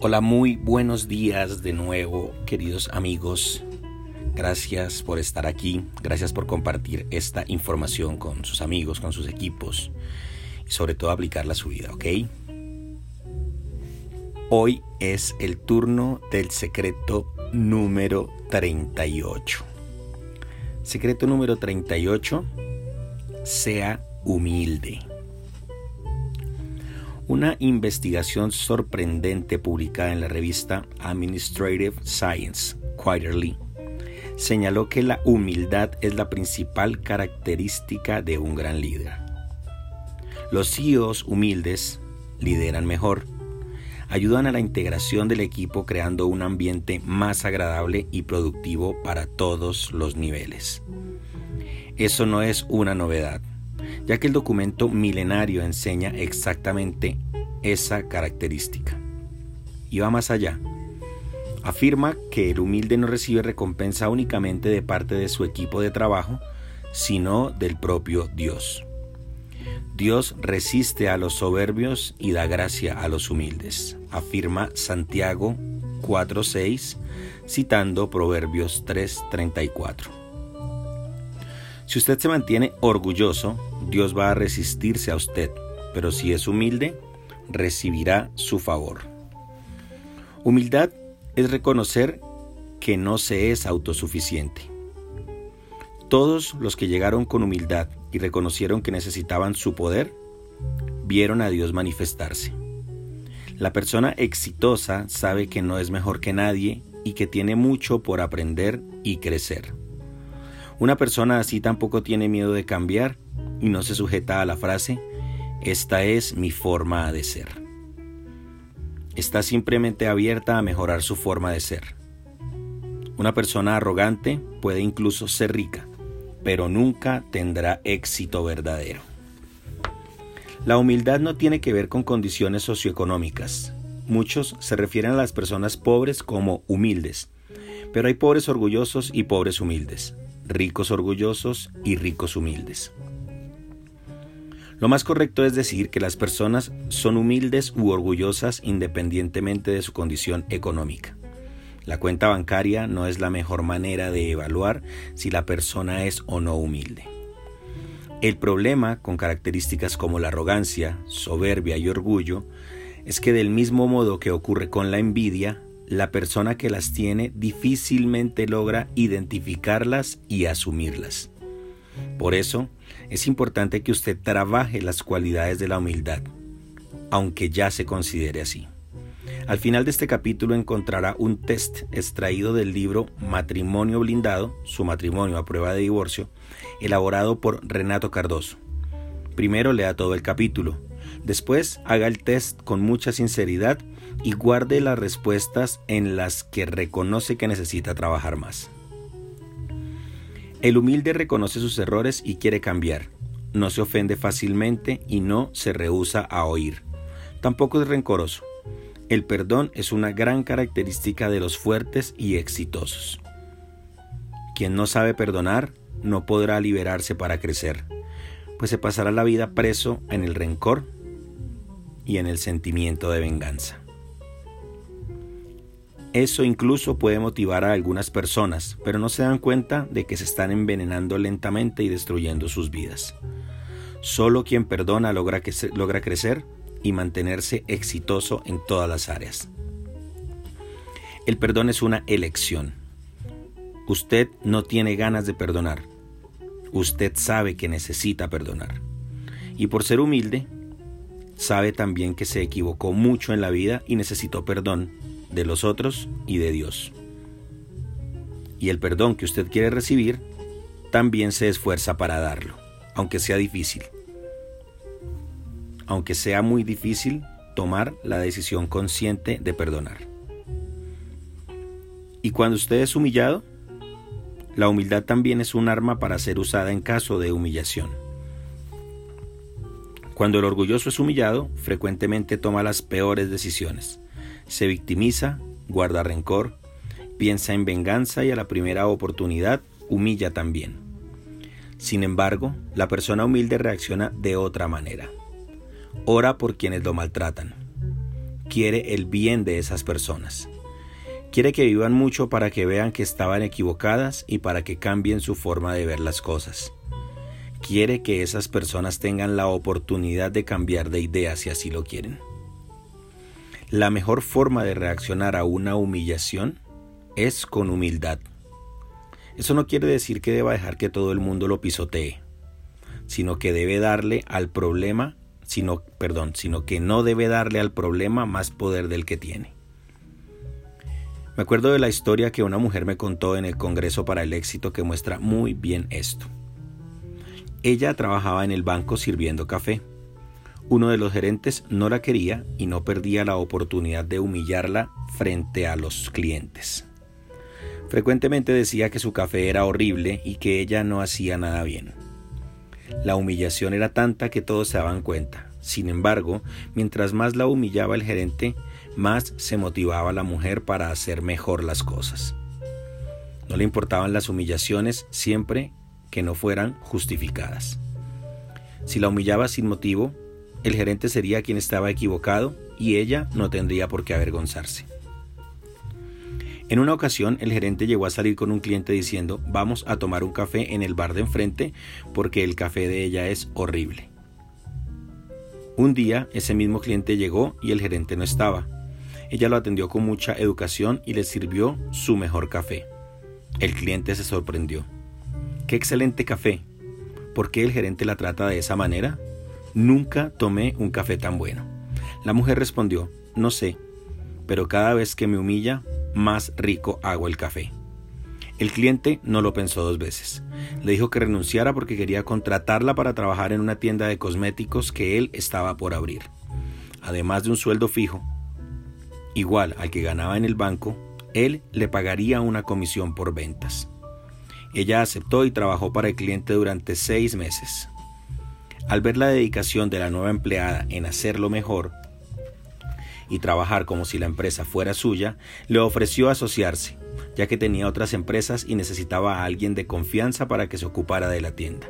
Hola, muy buenos días de nuevo, queridos amigos. Gracias por estar aquí, gracias por compartir esta información con sus amigos, con sus equipos y sobre todo aplicarla a su vida, ¿ok? Hoy es el turno del secreto número 38. Secreto número 38, sea humilde. Una investigación sorprendente publicada en la revista Administrative Science, Quarterly, señaló que la humildad es la principal característica de un gran líder. Los CEOs humildes lideran mejor, ayudan a la integración del equipo creando un ambiente más agradable y productivo para todos los niveles. Eso no es una novedad ya que el documento milenario enseña exactamente esa característica. Y va más allá. Afirma que el humilde no recibe recompensa únicamente de parte de su equipo de trabajo, sino del propio Dios. Dios resiste a los soberbios y da gracia a los humildes, afirma Santiago 4.6, citando Proverbios 3.34. Si usted se mantiene orgulloso, Dios va a resistirse a usted, pero si es humilde, recibirá su favor. Humildad es reconocer que no se es autosuficiente. Todos los que llegaron con humildad y reconocieron que necesitaban su poder, vieron a Dios manifestarse. La persona exitosa sabe que no es mejor que nadie y que tiene mucho por aprender y crecer. Una persona así tampoco tiene miedo de cambiar y no se sujeta a la frase, esta es mi forma de ser. Está simplemente abierta a mejorar su forma de ser. Una persona arrogante puede incluso ser rica, pero nunca tendrá éxito verdadero. La humildad no tiene que ver con condiciones socioeconómicas. Muchos se refieren a las personas pobres como humildes, pero hay pobres orgullosos y pobres humildes ricos orgullosos y ricos humildes. Lo más correcto es decir que las personas son humildes u orgullosas independientemente de su condición económica. La cuenta bancaria no es la mejor manera de evaluar si la persona es o no humilde. El problema con características como la arrogancia, soberbia y orgullo es que del mismo modo que ocurre con la envidia, la persona que las tiene difícilmente logra identificarlas y asumirlas. Por eso, es importante que usted trabaje las cualidades de la humildad, aunque ya se considere así. Al final de este capítulo encontrará un test extraído del libro Matrimonio Blindado, su matrimonio a prueba de divorcio, elaborado por Renato Cardoso. Primero lea todo el capítulo, después haga el test con mucha sinceridad y guarde las respuestas en las que reconoce que necesita trabajar más. El humilde reconoce sus errores y quiere cambiar. No se ofende fácilmente y no se rehúsa a oír. Tampoco es rencoroso. El perdón es una gran característica de los fuertes y exitosos. Quien no sabe perdonar no podrá liberarse para crecer, pues se pasará la vida preso en el rencor y en el sentimiento de venganza. Eso incluso puede motivar a algunas personas, pero no se dan cuenta de que se están envenenando lentamente y destruyendo sus vidas. Solo quien perdona logra, logra crecer y mantenerse exitoso en todas las áreas. El perdón es una elección. Usted no tiene ganas de perdonar. Usted sabe que necesita perdonar. Y por ser humilde, sabe también que se equivocó mucho en la vida y necesitó perdón de los otros y de Dios. Y el perdón que usted quiere recibir, también se esfuerza para darlo, aunque sea difícil. Aunque sea muy difícil tomar la decisión consciente de perdonar. Y cuando usted es humillado, la humildad también es un arma para ser usada en caso de humillación. Cuando el orgulloso es humillado, frecuentemente toma las peores decisiones se victimiza, guarda rencor, piensa en venganza y a la primera oportunidad humilla también. Sin embargo, la persona humilde reacciona de otra manera. Ora por quienes lo maltratan. quiere el bien de esas personas. Quiere que vivan mucho para que vean que estaban equivocadas y para que cambien su forma de ver las cosas. Quiere que esas personas tengan la oportunidad de cambiar de idea si así lo quieren. La mejor forma de reaccionar a una humillación es con humildad. Eso no quiere decir que deba dejar que todo el mundo lo pisotee, sino que debe darle al problema, sino, perdón, sino que no debe darle al problema más poder del que tiene. Me acuerdo de la historia que una mujer me contó en el Congreso para el Éxito que muestra muy bien esto. Ella trabajaba en el banco sirviendo café. Uno de los gerentes no la quería y no perdía la oportunidad de humillarla frente a los clientes. Frecuentemente decía que su café era horrible y que ella no hacía nada bien. La humillación era tanta que todos se daban cuenta. Sin embargo, mientras más la humillaba el gerente, más se motivaba la mujer para hacer mejor las cosas. No le importaban las humillaciones siempre que no fueran justificadas. Si la humillaba sin motivo, el gerente sería quien estaba equivocado y ella no tendría por qué avergonzarse. En una ocasión el gerente llegó a salir con un cliente diciendo vamos a tomar un café en el bar de enfrente porque el café de ella es horrible. Un día ese mismo cliente llegó y el gerente no estaba. Ella lo atendió con mucha educación y le sirvió su mejor café. El cliente se sorprendió. ¡Qué excelente café! ¿Por qué el gerente la trata de esa manera? Nunca tomé un café tan bueno. La mujer respondió, no sé, pero cada vez que me humilla, más rico hago el café. El cliente no lo pensó dos veces. Le dijo que renunciara porque quería contratarla para trabajar en una tienda de cosméticos que él estaba por abrir. Además de un sueldo fijo, igual al que ganaba en el banco, él le pagaría una comisión por ventas. Ella aceptó y trabajó para el cliente durante seis meses. Al ver la dedicación de la nueva empleada en hacerlo mejor y trabajar como si la empresa fuera suya, le ofreció asociarse, ya que tenía otras empresas y necesitaba a alguien de confianza para que se ocupara de la tienda.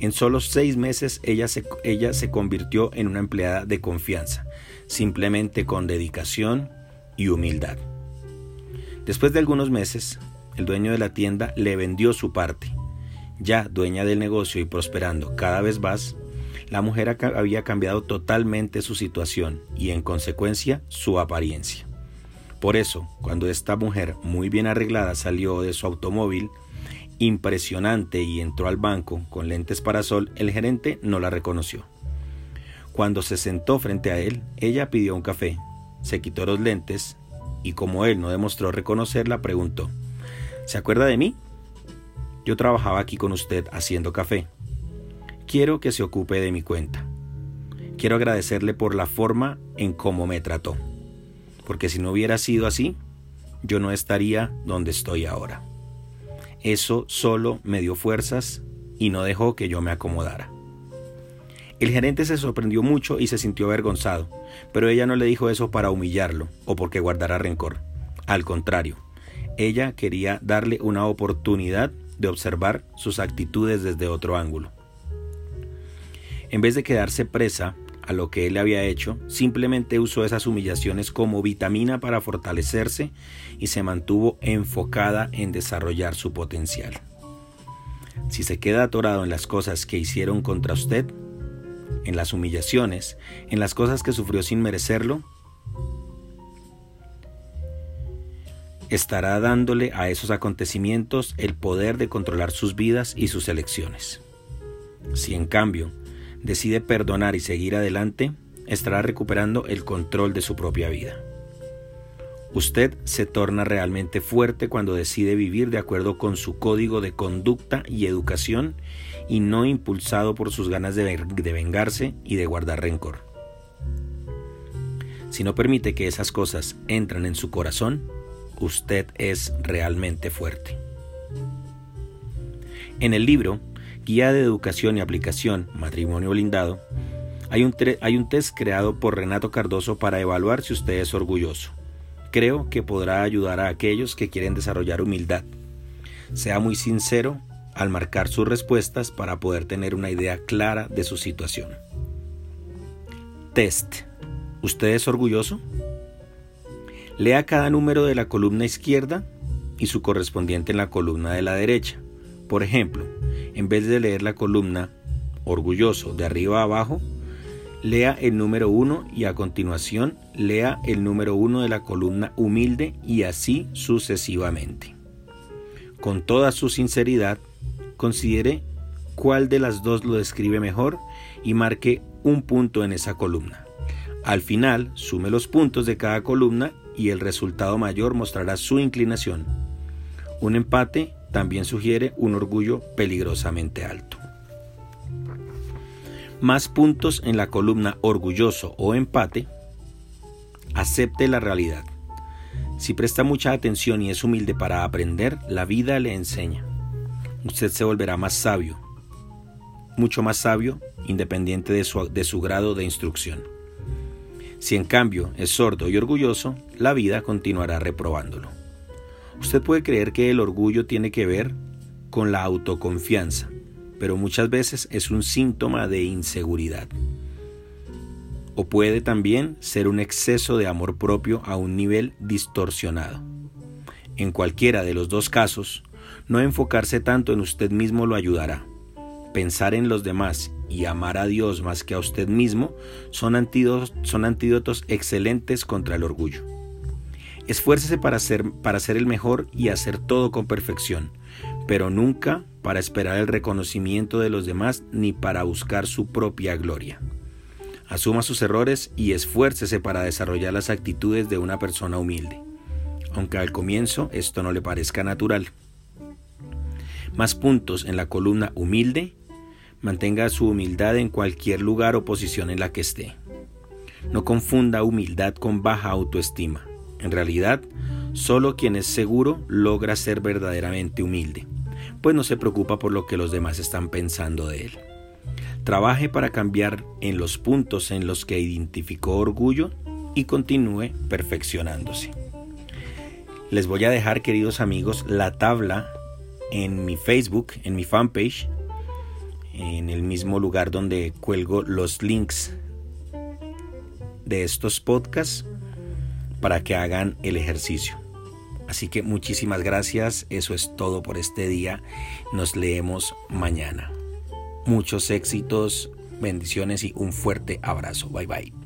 En solo seis meses ella se, ella se convirtió en una empleada de confianza, simplemente con dedicación y humildad. Después de algunos meses, el dueño de la tienda le vendió su parte. Ya dueña del negocio y prosperando cada vez más, la mujer había cambiado totalmente su situación y en consecuencia su apariencia. Por eso, cuando esta mujer muy bien arreglada salió de su automóvil, impresionante y entró al banco con lentes para sol, el gerente no la reconoció. Cuando se sentó frente a él, ella pidió un café, se quitó los lentes y como él no demostró reconocerla, preguntó, ¿Se acuerda de mí? Yo trabajaba aquí con usted haciendo café. Quiero que se ocupe de mi cuenta. Quiero agradecerle por la forma en cómo me trató. Porque si no hubiera sido así, yo no estaría donde estoy ahora. Eso solo me dio fuerzas y no dejó que yo me acomodara. El gerente se sorprendió mucho y se sintió avergonzado, pero ella no le dijo eso para humillarlo o porque guardara rencor. Al contrario, ella quería darle una oportunidad de observar sus actitudes desde otro ángulo. En vez de quedarse presa a lo que él le había hecho, simplemente usó esas humillaciones como vitamina para fortalecerse y se mantuvo enfocada en desarrollar su potencial. Si se queda atorado en las cosas que hicieron contra usted, en las humillaciones, en las cosas que sufrió sin merecerlo, estará dándole a esos acontecimientos el poder de controlar sus vidas y sus elecciones. Si en cambio decide perdonar y seguir adelante, estará recuperando el control de su propia vida. Usted se torna realmente fuerte cuando decide vivir de acuerdo con su código de conducta y educación y no impulsado por sus ganas de, vengarse y de guardar rencor. Si no permite que esas cosas entren en su corazón, usted es realmente fuerte. En el libro Guía de Educación y Aplicación, Matrimonio Blindado, hay un, hay un test creado por Renato Cardoso para evaluar si usted es orgulloso. Creo que podrá ayudar a aquellos que quieren desarrollar humildad. Sea muy sincero al marcar sus respuestas para poder tener una idea clara de su situación. Test. ¿Usted es orgulloso? Lea cada número de la columna izquierda y su correspondiente en la columna de la derecha. Por ejemplo, en vez de leer la columna orgulloso de arriba a abajo, lea el número 1 y a continuación lea el número 1 de la columna humilde y así sucesivamente. Con toda su sinceridad, considere cuál de las dos lo describe mejor y marque un punto en esa columna. Al final, sume los puntos de cada columna y el resultado mayor mostrará su inclinación. Un empate también sugiere un orgullo peligrosamente alto. Más puntos en la columna orgulloso o empate. Acepte la realidad. Si presta mucha atención y es humilde para aprender, la vida le enseña. Usted se volverá más sabio, mucho más sabio, independiente de su, de su grado de instrucción. Si en cambio es sordo y orgulloso, la vida continuará reprobándolo. Usted puede creer que el orgullo tiene que ver con la autoconfianza, pero muchas veces es un síntoma de inseguridad. O puede también ser un exceso de amor propio a un nivel distorsionado. En cualquiera de los dos casos, no enfocarse tanto en usted mismo lo ayudará. Pensar en los demás y amar a Dios más que a usted mismo son antídotos, excelentes contra el orgullo. Esfuércese para ser, para ser el mejor y hacer todo con perfección, pero nunca para esperar el reconocimiento de los demás ni para buscar su propia gloria. Asuma sus errores y esfuércese para desarrollar las actitudes de una persona humilde, aunque al comienzo esto no le parezca natural. Más puntos en la columna humilde Mantenga su humildad en cualquier lugar o posición en la que esté. No confunda humildad con baja autoestima. En realidad, solo quien es seguro logra ser verdaderamente humilde, pues no se preocupa por lo que los demás están pensando de él. Trabaje para cambiar en los puntos en los que identificó orgullo y continúe perfeccionándose. Les voy a dejar, queridos amigos, la tabla en mi Facebook, en mi fanpage, en el mismo lugar donde cuelgo los links de estos podcasts para que hagan el ejercicio. Así que muchísimas gracias, eso es todo por este día, nos leemos mañana. Muchos éxitos, bendiciones y un fuerte abrazo, bye bye.